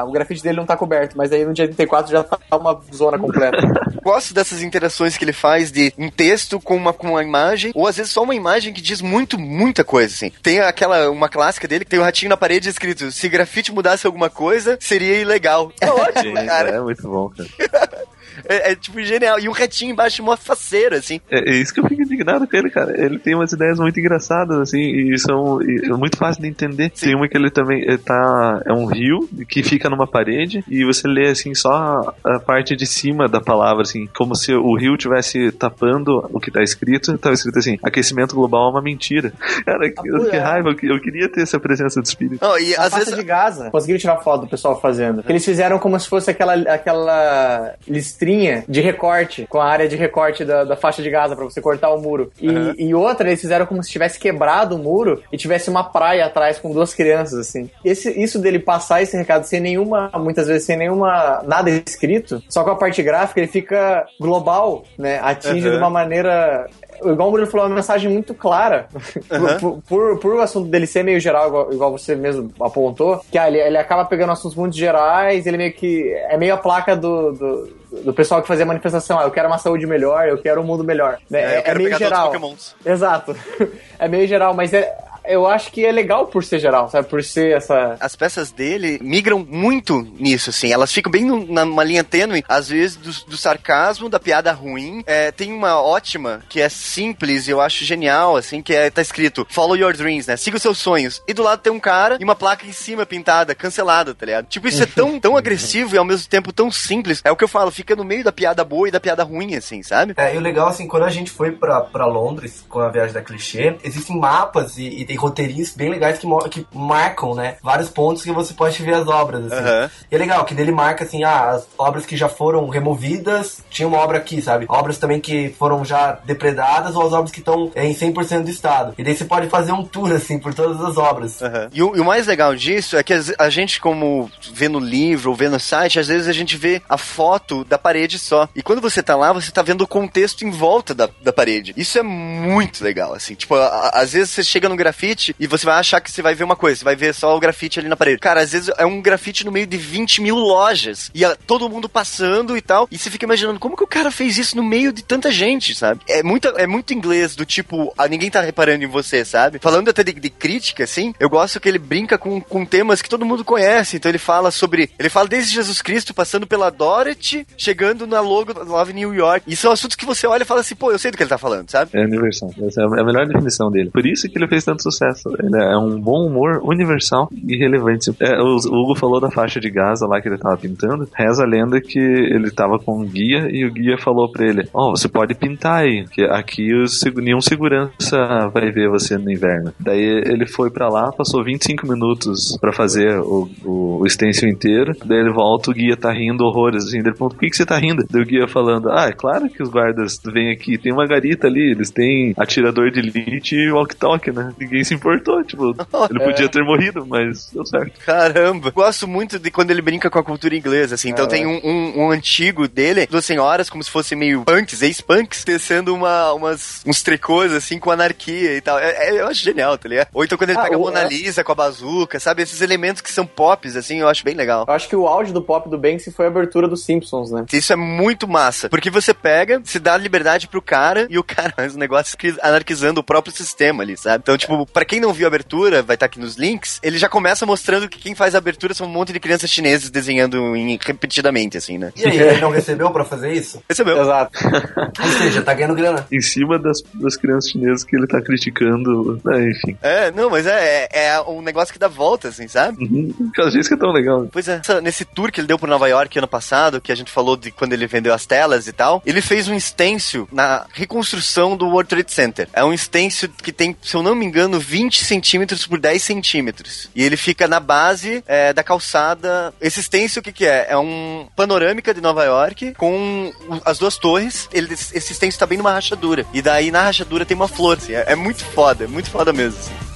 D: a- o grafite dele não tá coberto, mas aí no dia 34 já tá uma zona completa.
A: gosto dessas interações que ele faz de um texto com uma, com uma imagem, ou às vezes só uma imagem que diz muito, muita coisa, assim. Tem aquela, uma clássica dele que tem um ratinho na parede escrito: se grafite mudasse alguma coisa, seria ilegal. É ótimo, cara.
C: É muito bom, cara.
A: É, é, tipo genial. E um retinho embaixo, uma faceira, assim.
C: É, é isso que eu fico indignado com ele, cara. Ele tem umas ideias muito engraçadas, assim, e são e é muito fácil de entender. Tem uma que ele também ele tá. É um rio que fica numa parede e você lê, assim, só a parte de cima da palavra, assim, como se o rio tivesse tapando o que tá escrito. Tava escrito assim: aquecimento global é uma mentira. Cara, que,
D: Ah,
C: que raiva, eu, que- eu queria ter essa presença do espírito.
A: Não, e às vezes.
D: de Gaza. Conseguiram tirar foto do pessoal fazendo. Eles fizeram como se fosse aquela, aquela listrinha de recorte, com a área de recorte da, da faixa de Gaza pra você cortar o muro. E,
A: Aham.
D: e outra, eles fizeram como se tivesse quebrado o muro e tivesse uma praia atrás com duas crianças, assim. Esse, isso dele passar esse recado sem nenhuma, muitas vezes sem nenhuma, nada escrito, só com a parte gráfica, ele fica global, né? Atinge
A: Aham.
D: de uma maneira igual o Bruno falou, é uma mensagem muito clara.
A: Aham.
D: por, por, por o assunto dele ser meio geral, igual, igual você mesmo apontou, que ah, ele, ele acaba pegando assuntos muito gerais, ele meio que. É meio a placa do. do do pessoal que fazia manifestação, ah, eu quero uma saúde melhor, eu quero um mundo melhor. né?
A: É, eu quero
D: meio
A: pegar todos os
D: geral. Exato. É meio geral, mas é, eu acho que é legal por ser geral, sabe? Por ser essa.
A: As peças dele migram muito nisso, assim. Elas ficam bem numa linha tênue, às vezes, do, do sarcasmo, da piada ruim. É, tem uma ótima que é simples e eu acho genial, assim, que é, tá escrito Follow your dreams, né? Siga os seus sonhos. E do lado tem um cara e uma placa em cima pintada, cancelada, tá ligado? Tipo, isso é tão, tão agressivo e ao mesmo tempo tão simples. É o que eu falo, fica no meio da piada boa e da piada ruim, assim, sabe?
B: É, e o legal, assim, quando a gente foi pra, pra Londres com a viagem da clichê, existem mapas e, e tem roteirinhos bem legais que, que marcam, né? Vários pontos que você pode ver as obras, assim.
A: Aham.
B: E é legal que dele marca, assim, ah, as obras que já foram removidas, tinha uma obra aqui, sabe? Obras também que foram já depredadas ou as obras que estão é, em 100% do estado. E daí você pode fazer um tour, assim, por todas as obras.
A: Aham. E, o, e o mais legal disso é que a gente, como vê no livro ou vê no site, às vezes a gente vê a foto da parede só. E quando você tá lá, você tá vendo o contexto em volta da, da parede. Isso é muito legal, assim. Tipo, a- a- às vezes você chega no grafite e você vai achar que você vai ver uma coisa, você vai ver só o grafite ali na parede. Cara, às vezes é um grafite no meio de 20 mil lojas. E a- todo mundo passando e tal. E você fica imaginando como que o cara fez isso no meio de tanta gente, sabe? É muito, é muito inglês do tipo, ah, ninguém tá reparando em você, sabe? Falando até de, de crítica, assim, eu gosto que ele brinca com, com temas que todo mundo conhece. Então ele fala sobre. Ele fala desde Jesus Cristo, passando pela Dorothy, chegando na logo Love New York. E são assuntos que você olha e fala assim, pô, eu sei do que ele tá falando, sabe?
C: É universal. Essa é a melhor definição dele. Por isso que ele fez tanto sucesso. Ele é um bom humor universal e relevante. É, o Hugo falou da faixa de Gaza lá que ele tava pintando. Reza a lenda que ele tava com um guia e o guia falou pra ele: Ó, você pode pintar aí, que aqui nenhum segurança vai ver você no inverno. Daí ele foi pra lá, passou 25 minutos pra fazer o, o, o stencil inteiro. Daí ele volta, o guia tá rindo horrores. Assim, ele pergunta: Por que, que você tá rindo? Daí o guia falando: Ah, é claro que os guardas vêm aqui, tem uma garita ali, eles têm atirador de elite e walk-talk, né? Se importou, tipo, ele podia ter morrido, mas deu certo.
A: Caramba. Gosto muito de quando ele brinca com a cultura inglesa, assim. Então tem um, um- um antigo dele, duas senhoras, como se fossem meio punks, ex-punks, tecendo uma, umas, uns tricôs, assim, com anarquia e tal. É, é- eu acho genial, tá ligado? Ou então quando ele
D: Ah,
A: pega a
D: o-
A: Mona Lisa com a bazuca, sabe? Esses elementos que são pops, assim, eu acho bem legal.
D: Eu acho que o auge do pop do Banksy foi a abertura dos Simpsons, né?
A: Isso é muito massa. Porque você pega, se dá liberdade pro cara e o cara faz um negócio anarquizando o próprio sistema ali, sabe? Então, tipo, pra quem não viu a abertura, vai estar aqui nos links, ele já começa mostrando que quem faz a abertura são um monte de crianças chinesas desenhando em- repetidamente, assim, né?
B: E aí, ele não recebeu pra fazer isso?
A: Recebeu.
D: Exato.
B: Ou seja, tá ganhando grana.
C: Em cima das, das crianças chinesas que ele tá criticando, né, enfim.
A: É, não, mas é, é, é um negócio que dá volta, assim, sabe?
C: Uhum. Às vezes que é tão legal.
A: Pois é, essa- nesse tour que ele deu por Nova York ano passado, que a gente falou de quando ele vendeu as telas e tal, ele fez um stencil na reconstrução do World Trade Center. É um stencil que tem, se eu não me engano, 20 centímetros por 10 centímetros. E ele fica na base é, da calçada. Esse stencil, o que, que é? É um panorâmica de Nova York com as duas torres. Ele, esse stencil tá bem numa rachadura. E daí na rachadura tem uma flor. assim. é, é muito foda, é muito foda mesmo. assim.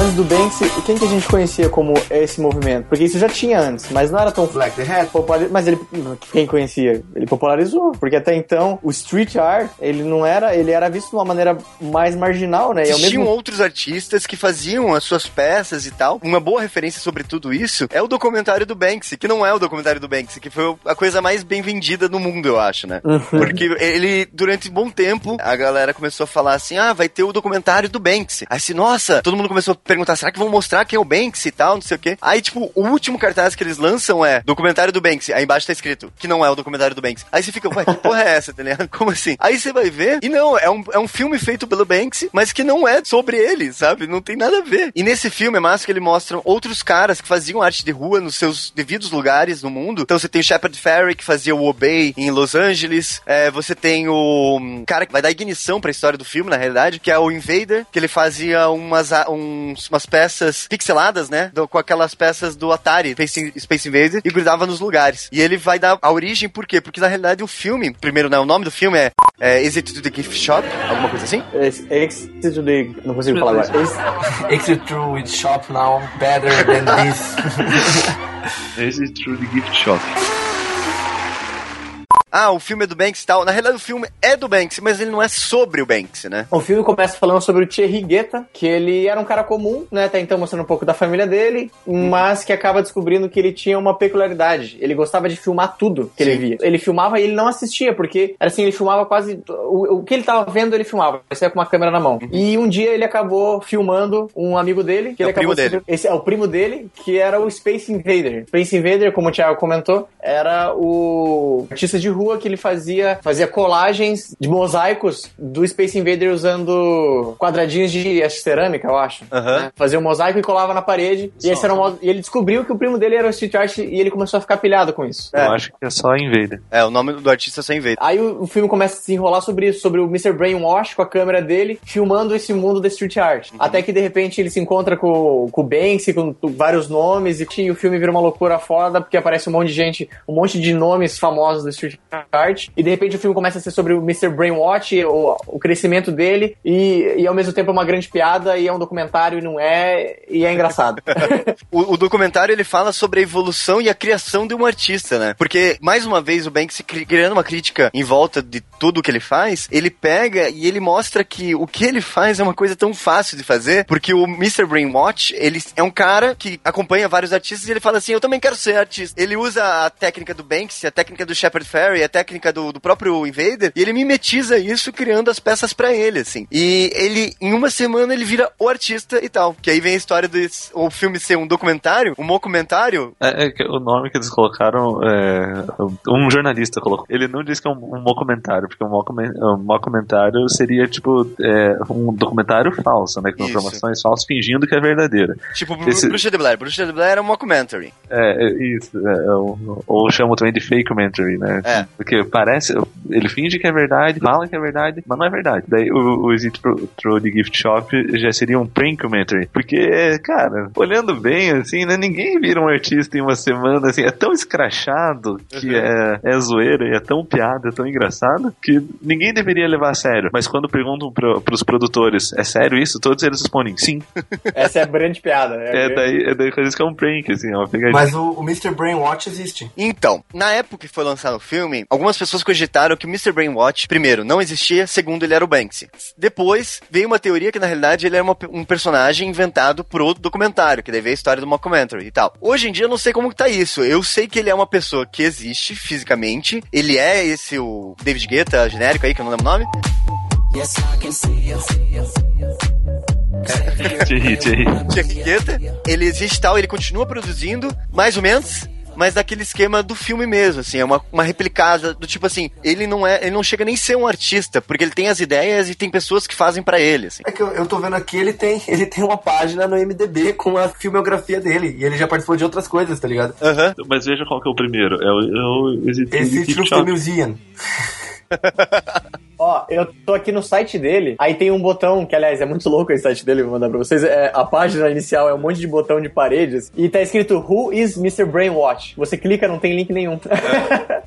D: Antes do Banksy, quem que a gente conhecia como esse movimento? Porque isso já tinha antes, mas não era tão
B: Black the Hat.
D: populari- mas ele quem conhecia ele popularizou porque até então o street art ele não era ele era visto de uma maneira mais marginal né e
A: Existiam
D: mesmo
A: outros artistas que faziam as suas peças e tal. Uma boa referência sobre tudo isso é o documentário do Banksy, que não é o documentário do Banksy, que foi a coisa mais bem vendida no mundo, eu acho, né? Porque ele, durante um bom tempo, a galera começou a falar assim: ah, vai ter o documentário do Banksy. Aí assim, nossa, todo mundo começou a perguntar: será que vão mostrar quem é o Banksy e tal, não sei o quê. Aí, tipo, o último cartaz que eles lançam é documentário do Banksy. Aí embaixo tá escrito que não é o documentário do Banksy. Aí você fica, ué, que porra é essa, tá ligado? Como assim? Aí você vai ver, e não, é um, é um filme feito pelo Banksy, mas que não é sobre ele, sabe? Não tem nada a ver. E nesse filme é massa que ele mostra outros caras que faziam arte de rua nos seus devidos lugares no mundo. Então você tem o Shepard Fairey, que fazia o Obey em Los Angeles. É, você tem o hum, cara que vai dar ignição pra história do filme, na realidade, que é o Invader, que ele fazia umas, a- uns- umas peças pixeladas, né? do- com aquelas peças do Atari, Space, Space Invader, e grudava nos lugares. E ele vai dar a origem, por quê? Porque na realidade o filme, primeiro, né? O nome do filme é, é Is It to the Gift Shop? Alguma coisa assim?
D: esse, esse to the- não consigo falar agora
B: Exit through with shop now better than this.
C: Esse True the Gift Shop.
A: Ah, o filme é do Banks e tal. Na realidade, o filme é do Banks, mas ele não é sobre o Banks, né?
D: O filme começa falando sobre o Thierry Guetta, que ele era um cara comum, né? Até então mostrando um pouco da família dele, mas que acaba descobrindo que ele tinha uma peculiaridade. Ele gostava de filmar tudo que ele
A: Sim.
D: via. Ele filmava e ele não assistia, porque, assim, ele filmava quase. O, o que ele tava vendo, ele filmava. Ele saía com uma câmera na mão. E um dia ele acabou filmando um amigo dele, que
A: É
D: ele
A: o primo
D: acabou
A: dele.
D: Esse é o primo dele, que era o Space Invader. Space Invader, como o Thiago comentou, era o artista de rua que ele fazia, fazia colagens de mosaicos do Space Invader usando quadradinhos de cerâmica, eu acho.
A: Aham.
D: né? Fazia um mosaico e colava na parede. E, esse era um e ele descobriu que o primo dele era o street art e ele começou a ficar pilhado com isso.
C: Eu acho que é só Invader.
A: É, o nome do artista é só Invader.
D: Aí o, o filme começa a se enrolar sobre isso, sobre o Mr. Brainwash com a câmera dele, filmando esse mundo da street art. Até que de repente ele se encontra com, com o Banksy, com vários nomes, e, e o filme vira uma loucura foda, porque aparece um monte de gente, um monte de nomes famosos da street art. E de repente o filme começa a ser sobre o Mr. Brainwash, o, o crescimento dele, e, e ao mesmo tempo é uma grande piada, e é um documentário, e não é, e é engraçado.
A: O, o documentário ele fala sobre a evolução e a criação de um artista, né? Porque, mais uma vez, o Banks cri- criando uma crítica em volta de tudo que ele faz, ele pega e ele mostra que o que ele faz é uma coisa tão fácil de fazer, porque o Mr. Brainwatch, ele é um cara que acompanha vários artistas e ele fala assim, eu também quero ser artista. Ele usa a técnica do Banks, a técnica do Shepard Fairey, a técnica do, do próprio Invader, e ele mimetiza isso criando as peças pra ele, assim. E ele, em uma semana, ele vira o artista e tal. Que aí vem a história do o filme ser um documentário, um documentário.
C: É, é que o nome que eles colocaram, é, um jornalista colocou. Ele não disse que é um, um mockumentário, porque um, um seria tipo é, um documentário falso, né? Com
A: Isso.
C: informações falsas fingindo que é verdadeira.
A: Tipo,
C: Esse-
A: Bruxa de Blair. Bruxa de Blair era um mockumentary.
C: É, é isso. é, é, ou, chamam também de fakementary, né?
A: É.
C: Porque parece. Ele finge que é verdade, fala que é verdade, mas não é verdade. Daí o, o Pro, Pro de Gift Shop já seria um prankomentary. Porque, cara, olhando bem, assim, né? Ninguém vira um artista em uma semana, assim. É tão escrachado que
A: Uhum.
C: é, é zoeira e é tão piada, é tão engraçado que ninguém deveria levar a sério. Mas quando perguntam pro, pros produtores, é sério isso? Todos eles respondem sim.
D: Essa é a grande piada.
C: É, daí, é daí que eles que é um prank, assim, é uma pegadinha.
B: Mas o, o Mr. Brainwatch existe.
A: Então, na época que foi lançado o filme, algumas pessoas cogitaram que o Mr. Brainwatch, primeiro, não existia, segundo, ele era o Banksy. Depois, veio uma teoria que, na realidade, ele era uma- um personagem inventado por outro documentário, que veio a história do mockumentary e tal. Hoje em dia, eu não sei como que tá isso. Eu sei que ele é uma pessoa que existe fisicamente. Ele é esse, o David Guetta, genérico aí, que eu não lembro o nome.
C: Thierry, Thierry.
A: Thierry Guetta. Ele existe e tal, ele continua produzindo, mais ou menos, mas naquele esquema do filme mesmo, assim, é uma, uma replicada do tipo assim, ele não é, ele não chega nem a ser um artista, porque ele tem as ideias e tem pessoas que fazem pra ele, assim.
B: É que eu, eu tô vendo aqui, ele tem, ele tem uma página no MDB com a filmografia dele. E ele já participou de outras coisas, tá ligado?
A: Aham.
C: Mas veja qual que é o primeiro. É o, é o Exit Shop.
B: Museum.
D: Ó, eu tô aqui no site dele, aí tem um botão, que aliás é muito louco esse site dele, vou mandar pra vocês. É, a página inicial é um monte de botão de paredes e tá escrito Who is Mr. Brainwash? Você clica, não tem link nenhum.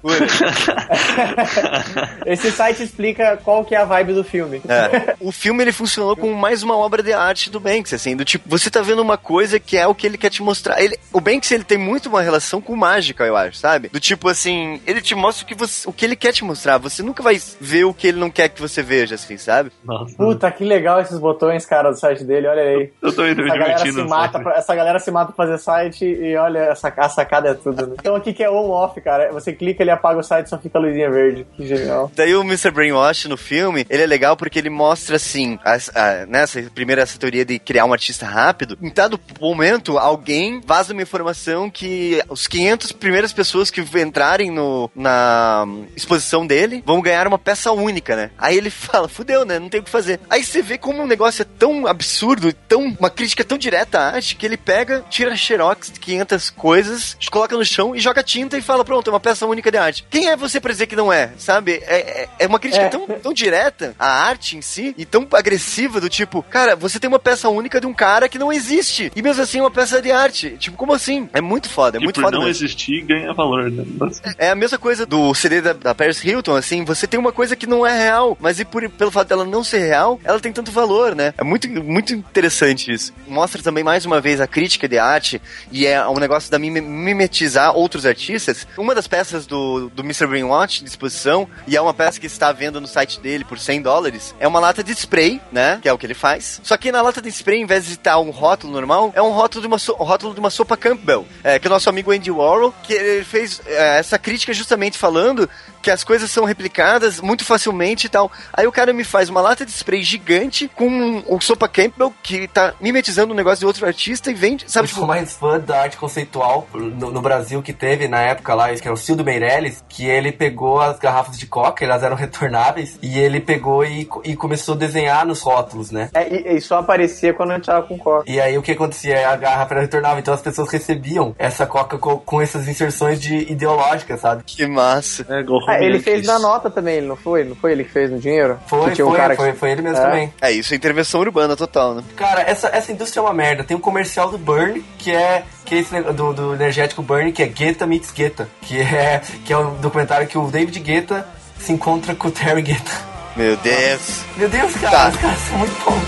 D: esse site explica qual que é a vibe do filme.
A: É. O filme ele funcionou como mais uma obra de arte do Banks, assim, do tipo, você tá vendo uma coisa que é o que ele quer te mostrar. Ele, o Banks ele tem muito uma relação com mágica, eu acho, sabe? Do tipo assim, ele te mostra o que, você, o que ele quer te mostrar. Você nunca vai ver o que ele não quer que você veja, assim, sabe?
C: Nossa,
D: Puta, que legal esses botões, cara, do site dele, olha aí.
C: eu tô me
D: Essa galera, se
C: divertindo.
D: mata pra, essa galera se mata pra fazer site e olha, essa, a sacada é tudo. Né? Então aqui que é on-off, cara. Você clica, ele apaga o site só fica a luzinha verde. Que genial.
A: Daí o Mr. Brainwash no filme, ele é legal porque ele mostra assim, as, a, nessa primeira essa teoria de criar um artista rápido, em dado momento alguém vaza uma informação que os 500 primeiras pessoas que entrarem no, na exposição dele vão ganhar uma peça única, né? Aí ele fala, fudeu, né? Não tem o que fazer. Aí você vê como um negócio é tão absurdo, tão uma crítica tão direta à arte que ele pega, tira xerox de 500 coisas, coloca no chão e joga tinta e fala, pronto, é uma peça única de arte. Quem é você pra dizer que não é? Sabe? É, é, é uma crítica
D: É.
A: tão, tão direta à arte em si e tão agressiva do tipo, cara, você tem uma peça única de um cara que não existe. E mesmo assim é uma peça de arte. Tipo, como assim? É muito foda, é
C: E
A: muito
C: por
A: foda
C: não
A: mesmo.
C: existir, ganha valor, né? Nossa.
A: É a mesma coisa do CD da, da Paris Hilton, assim, você tem uma coisa que não é real. Mas e por, pelo fato dela não ser real, ela tem tanto valor, né? É muito, muito interessante isso. Mostra também mais uma vez a crítica de arte e é um negócio da mim mimetizar outros artistas. Uma das peças do, do Mr. Brainwatch de exposição, e é uma peça que está vendo no site dele por 100 dólares, é uma lata de spray, né? Que é o que ele faz. Só que na lata de spray, em vez de estar um rótulo normal, é um rótulo de uma, so, rótulo de uma sopa Campbell. É, que o nosso amigo Andy Warhol, que ele fez é, essa crítica justamente falando que as coisas são replicadas muito facilmente e tal. Aí o cara me faz uma lata de spray gigante com um, um sopa Campbell que tá mimetizando um negócio de outro artista e vende, sabe?
B: Eu tipo... sou mais fã da arte conceitual no, no, Brasil que teve na época lá, que era o Cildo Meirelles, que ele pegou as garrafas de coca, elas eram retornáveis, e ele pegou e, e começou a desenhar nos rótulos, né?
D: É, e, e, só aparecia quando a gente tava com coca.
B: E aí o que acontecia? A garrafa era retornável, então as pessoas recebiam essa coca com, com essas inserções de ideológicas, sabe?
A: Que massa.
D: É, ah, ele fez na nota também, ele não foi? Não foi ele que fez no dinheiro?
B: Foi, foi, um cara foi, que... foi ele mesmo é. também.
A: É isso, é intervenção urbana total, né?
B: Cara, essa, essa indústria é uma merda. Tem um comercial do Burn, que é que é esse do, do energético Burn, que é Guetta meets Guetta, que é, que é um documentário que o David Guetta se encontra com o Terry Guetta.
A: Meu Deus.
B: Meu Deus, cara, tá. os caras são muito bons.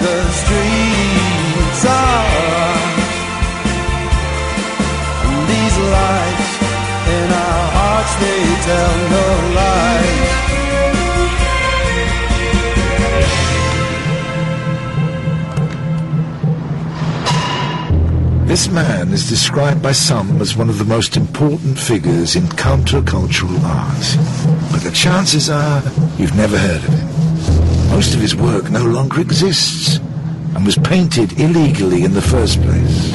B: The streets are This man is described by some as one of the most important figures in countercultural art. But the chances are you've never heard of him. Most of his work no longer exists and was painted illegally in the first place.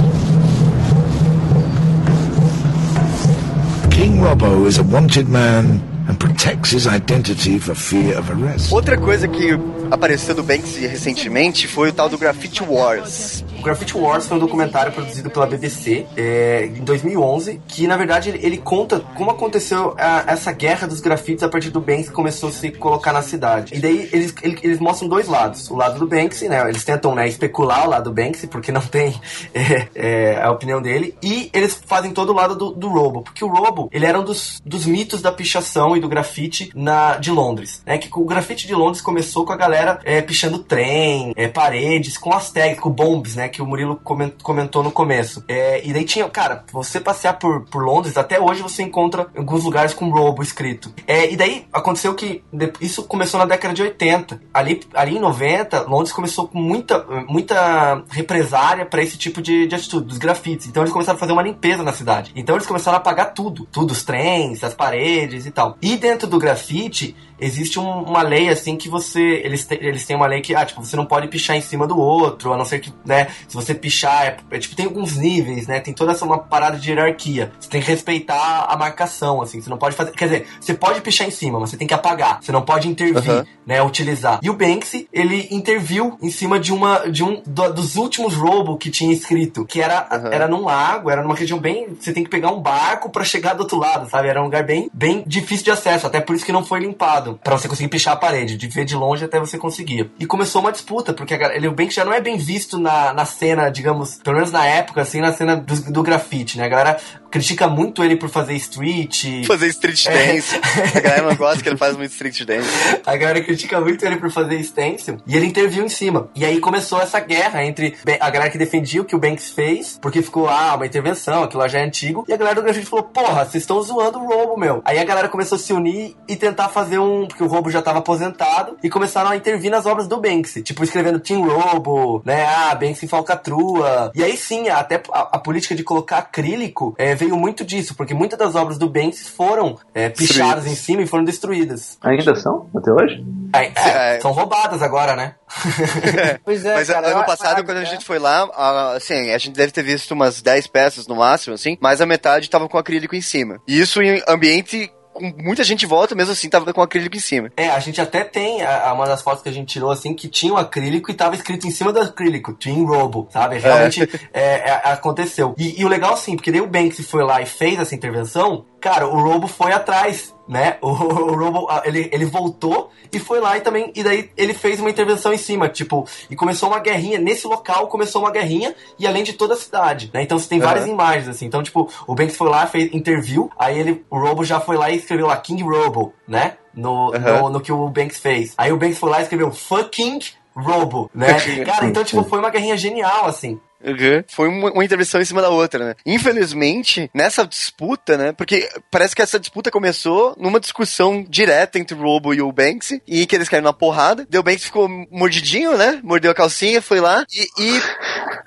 A: Outra coisa que apareceu do Banksy recentemente foi o tal do Graffiti Wars.
B: O Graffiti Wars foi um documentário produzido pela BBC é, em 2011, que na verdade ele, ele conta como aconteceu a, essa guerra dos grafites a partir do Banksy que começou a se colocar na cidade. E daí eles, eles, eles mostram dois lados. O lado do Banksy, né? Eles tentam né, especular o lado do Banksy, porque não tem é, é, a opinião dele. E eles fazem todo o lado do, do Robo, porque o Robo ele era um dos, dos mitos da pichação e do grafite na, de Londres. Né? Que o grafite de Londres começou com a galera é, pichando trem, é, paredes, com as tags, com bombs, né? Que o Murilo comentou no começo. É, e daí tinha, cara, você passear por, por Londres, até hoje você encontra alguns lugares com Robo escrito. É, e daí aconteceu que isso começou na década de 80. Ali, ali em 90, Londres começou com muita, muita represária para esse tipo de, de atitude, dos grafites. Então eles começaram a fazer uma limpeza na cidade. Então eles começaram a apagar tudo. Tudo, os trens, as paredes e tal. E dentro do grafite, existe um, uma lei assim que você. Eles, te, eles têm uma lei que, ah, tipo, você não pode pichar em cima do outro, a não ser que, né, se você pichar, é, é, tipo, tem alguns níveis, né? Tem toda essa uma parada de hierarquia. Você tem que respeitar a marcação, assim, você não pode fazer. Quer dizer, você pode pichar em cima, mas você tem que apagar. Você não pode intervir, uhum. né? Utilizar. E o Banksy, ele interviu em cima de uma. de um do, dos últimos robo que tinha escrito. Que era, uhum. era num lago, era numa região bem. Você tem que pegar um barco para chegar do outro lado, sabe? Era um lugar bem, bem difícil de acesso, até por isso que não foi limpado para você conseguir pichar a parede, de ver de longe até você conseguia. E começou uma disputa, porque a, ele, o Banks já não é bem visto na, na cena, digamos, pelo menos na época, assim, na cena do, do grafite, né? A galera critica muito ele por fazer street.
A: Fazer street é. dance. É. A galera não gosta que ele faz muito street dance.
B: A galera critica muito ele por fazer stencil. E ele interviu em cima. E aí começou essa guerra entre a galera que defendia o que o Banks fez, porque ficou, ah, uma intervenção, aquilo lá já é antigo. E a galera do grafite falou, porra, vocês estão zoando o roubo, meu. Aí a galera começou a se unir e tentar fazer um. Porque o roubo já tava aposentado. E começaram a intervir nas obras do Banksy. Tipo, escrevendo Team Robo, né? Ah, Banksy falcatrua. E aí sim, até a, a política de colocar acrílico é, veio muito disso, porque muitas das obras do Banks foram é, pichadas em cima e foram destruídas.
C: Ainda são? Até hoje?
B: É, é, é. são roubadas agora, né?
A: pois é, Mas cara, ano passado, quando a gente foi lá, assim, a gente deve ter visto umas 10 peças no máximo, assim, mas a metade tava com acrílico em cima. E isso em ambiente com muita gente volta, mesmo assim tava com acrílico em cima.
B: É, a gente até tem a, a, uma das fotos que a gente tirou assim que tinha um acrílico e tava escrito em cima do acrílico, Twin Robo, sabe? Realmente é. É, é, aconteceu. E, e, o legal assim, porque daí o Banks foi lá e fez essa intervenção, cara, o Robo foi atrás né? O, o Robo, ele, ele voltou e foi lá e também, e daí ele fez uma intervenção em cima, tipo, e começou uma guerrinha, nesse local começou uma guerrinha, e além de toda a cidade, né? Então você tem várias uhum. imagens, assim, então, tipo, o Banks foi lá, fez interview, aí ele, o Robo já foi lá e escreveu lá, King Robo, né? No, uhum. no, no, que o Banks fez. Aí o Banks foi lá e escreveu fucking Robo, né? Cara, então, tipo, foi uma guerrinha genial, assim.
A: Uhum. Foi uma, uma, intervenção em cima da outra, né? Infelizmente, nessa disputa, né? Porque parece que essa disputa começou numa discussão direta entre o Robo e o Banksy, e que eles caíram na porrada. Deu o Banksy ficou mordidinho, né? Mordeu a calcinha, foi lá e, e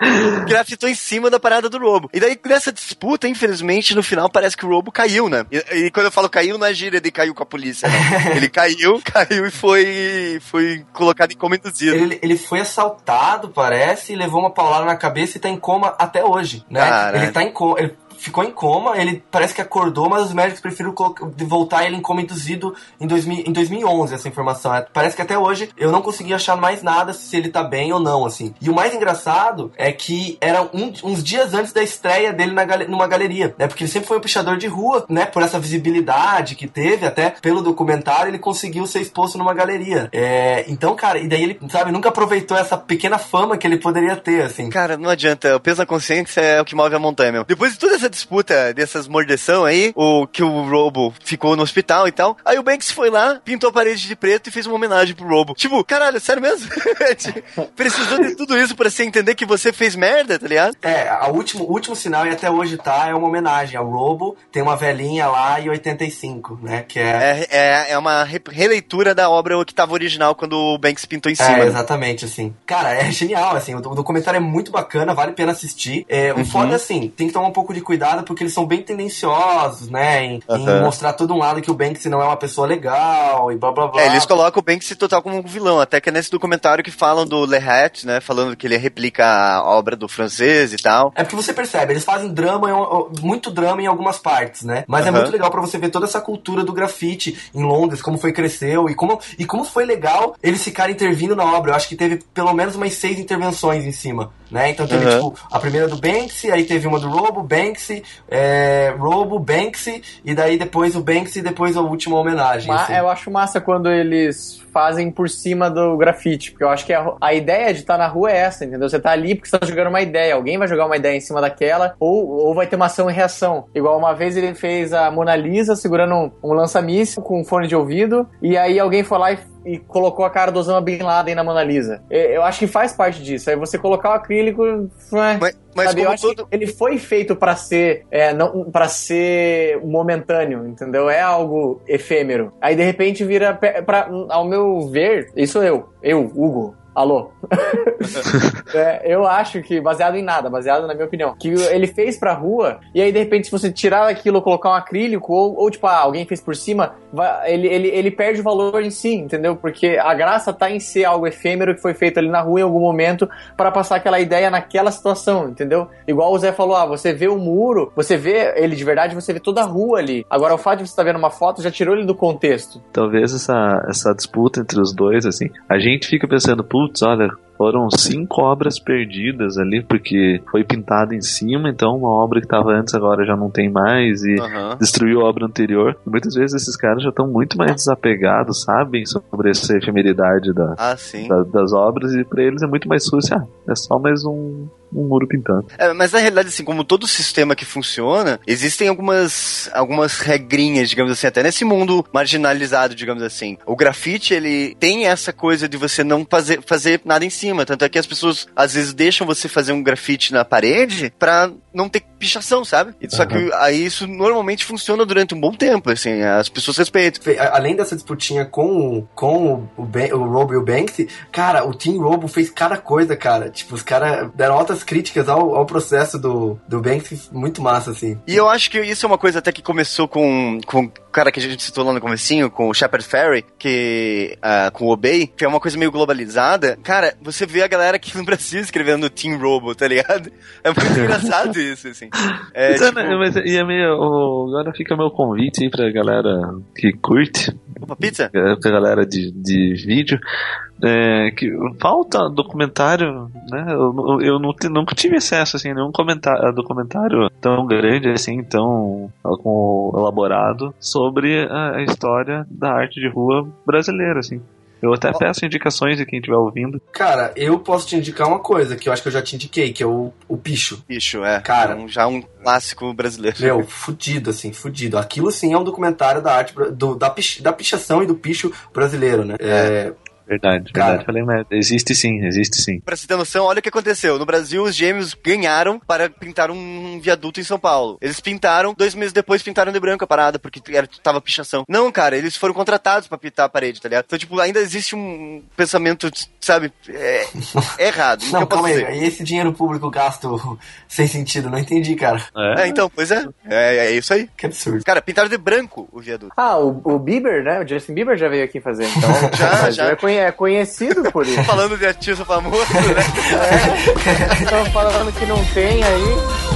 A: grafitou em cima da parada do Robo. E daí, nessa disputa, infelizmente, no final parece que o Robo caiu, né? E, e quando eu falo caiu, não é gíria de caiu com a polícia, né? Ele caiu, caiu e foi, foi colocado em coma induzido.
B: Ele, ele foi assaltado, parece, e levou uma paulada na cabeça cabeça e tá em coma até hoje, né? Ele tá em coma, ele ficou em coma, ele parece que acordou, mas os médicos preferiram voltar ele em coma induzido em, 2000, em 2011, essa informação. É, parece que até hoje eu não consegui achar mais nada se ele tá bem ou não, assim. E o mais engraçado é que era um, uns dias antes da estreia dele na, numa galeria, né? Porque ele sempre foi um pichador de rua, né? Por essa visibilidade que teve, até pelo documentário, ele conseguiu ser exposto numa galeria. É, então, cara, e daí ele, sabe, nunca aproveitou essa pequena fama que ele poderia ter, assim.
A: Cara, não adianta. O peso na consciência é o que move a montanha, meu. Depois de toda essa disputa dessas mordeção aí, o que o Robo ficou no hospital e tal. Aí o Banks foi lá, pintou a parede de preto e fez uma homenagem pro Robo. Tipo, caralho, sério mesmo? Precisou de tudo isso pra você entender que você fez merda, tá ligado?
B: É, a último, o último sinal, e até hoje tá, é uma homenagem ao Robo. Tem uma velhinha lá em 85, né? Que
A: é... É, é, é uma releitura da obra que tava original quando o Banks pintou em cima.
B: É, exatamente, assim. Cara, é genial, assim. O documentário é muito bacana, vale a pena assistir. É, o uhum. foda, assim, tem que tomar um pouco de cuidado porque eles são bem tendenciosos, né? Em, uhum. em, mostrar todo um lado que o Banksy não é uma pessoa legal e blá blá blá.
A: É, eles colocam o Banksy total como um vilão, até que é nesse documentário que falam do Lehat, né? Falando que ele replica a obra do francês e tal.
B: É porque você percebe, eles fazem drama, muito drama em algumas partes, né? Mas uhum. é muito legal para você ver toda essa cultura do grafite em Londres, como foi cresceu e como, e como foi legal eles ficarem intervindo na obra. Eu acho que teve pelo menos umas seis intervenções em cima, né? Então teve, uhum. tipo, a primeira do Banksy, aí teve uma do Robo, Banksy, é, Robo, Banksy, e daí depois o Banksy e depois a última homenagem.
D: Ma assim. Eu acho massa quando eles fazem por cima do grafite, porque eu acho que a, a ideia de estar tá na rua é essa, entendeu? Você tá ali porque você tá jogando uma ideia, alguém vai jogar uma ideia em cima daquela, ou, ou vai ter uma ação e reação. Igual uma vez ele fez a Mona Lisa segurando um, um lança-míssil com um fone de ouvido, e aí alguém foi lá e e colocou a cara do Osama Bin Laden na Mona Lisa. Eu acho que faz parte disso. Aí você colocar o acrílico.
A: Mas, mas eu acho
D: tudo... ele foi feito para ser é, não para ser momentâneo, entendeu? É algo efêmero. Aí de repente vira pra, ao meu ver, isso eu, eu, Hugo, Alô? é, eu acho que, baseado em nada, baseado na minha opinião, que ele fez pra rua, e aí de repente, se você tirar aquilo, colocar um acrílico, ou, ou tipo, ah, alguém fez por cima, vai, ele, ele, ele perde o valor em si, entendeu? Porque a graça tá em ser algo efêmero que foi feito ali na rua em algum momento para passar aquela ideia naquela situação, entendeu? Igual o Zé falou, ah, você vê o muro, você vê ele de verdade, você vê toda a rua ali. Agora, o fato de você estar tá vendo uma foto já tirou ele do contexto.
C: Talvez essa, essa disputa entre os dois, assim, a gente fica pensando, pô, putz, olha, foram cinco obras perdidas ali, porque foi pintado em cima, então uma obra que estava antes agora já não tem mais e uhum. destruiu a obra anterior. Muitas vezes esses caras já estão muito mais desapegados, sabem sobre essa efemeridade da,
A: ah,
C: da, das obras e para eles é muito mais sujo. Ah, é só mais um, um muro pintando.
A: É, mas na realidade, assim, como todo sistema que funciona, existem algumas, algumas regrinhas, digamos assim, até nesse mundo marginalizado, digamos assim. O grafite, ele tem essa coisa de você não fazer, fazer nada em cima. Tanto é que as pessoas, às vezes, deixam você fazer um grafite na parede pra não ter pichação, sabe? Só uhum. que aí isso normalmente funciona durante um bom tempo, assim, as pessoas respeitam.
B: Além dessa disputinha com, com o, ben, o Robo e o Banksy, cara, o Team Robo fez cada coisa, cara. Tipo, os caras deram altas críticas ao, ao processo do, do Banksy, muito massa, assim.
A: E eu acho que isso é uma coisa até que começou com, com o cara que a gente citou lá no comecinho, com o Shepard Ferry, que, uh, com o Obey, que é uma coisa meio globalizada. Cara, você vê a galera aqui no Brasil escrevendo Team Robo, tá ligado? É muito engraçado isso, assim.
C: É, mas, tipo... mas e é meio, agora fica meu convite aí pra galera que curte
A: Opa, pizza?
C: É, pra galera de, de vídeo, é, que falta documentário, né? Eu, eu não, nunca tive acesso assim, a nenhum comentário, a documentário tão grande assim, tão elaborado sobre a, a história da arte de rua brasileira, assim. Eu até peço indicações de quem estiver ouvindo.
B: Cara, eu posso te indicar uma coisa que eu acho que eu já te indiquei, que é o, o Picho.
A: Picho, é.
B: Cara.
A: Um- já um clássico brasileiro.
B: Meu, fudido, assim, fudido. Aquilo sim é um documentário da arte, do, da, pich- da pichação e do picho brasileiro, né? É,
C: Verdade,
B: Cara.
C: verdade. Falei merda. Existe sim, existe sim.
A: Pra você ter noção, olha o que aconteceu. No Brasil, os gêmeos ganharam para pintar um viaduto em São Paulo. Eles pintaram, dois meses depois pintaram de branco a parada, porque era, tava pichação. Não, cara, eles foram contratados pra pintar a parede, tá ligado? Então, tipo, ainda existe um pensamento, sabe, é, é errado.
B: Não, calma aí.
A: dizer?
B: E esse dinheiro público gasto sem sentido? Não entendi, cara.
A: É, então, pois é. É, é isso aí.
B: Que absurdo.
A: Cara, pintaram de branco o viaduto.
D: Ah, o, o Bieber, né? O Justin Bieber já veio aqui fazer, então.
A: Já, já.
D: É, conhe- é conhecido por isso.
A: Falando de artista famoso, né?
D: Estão falando que não tem aí.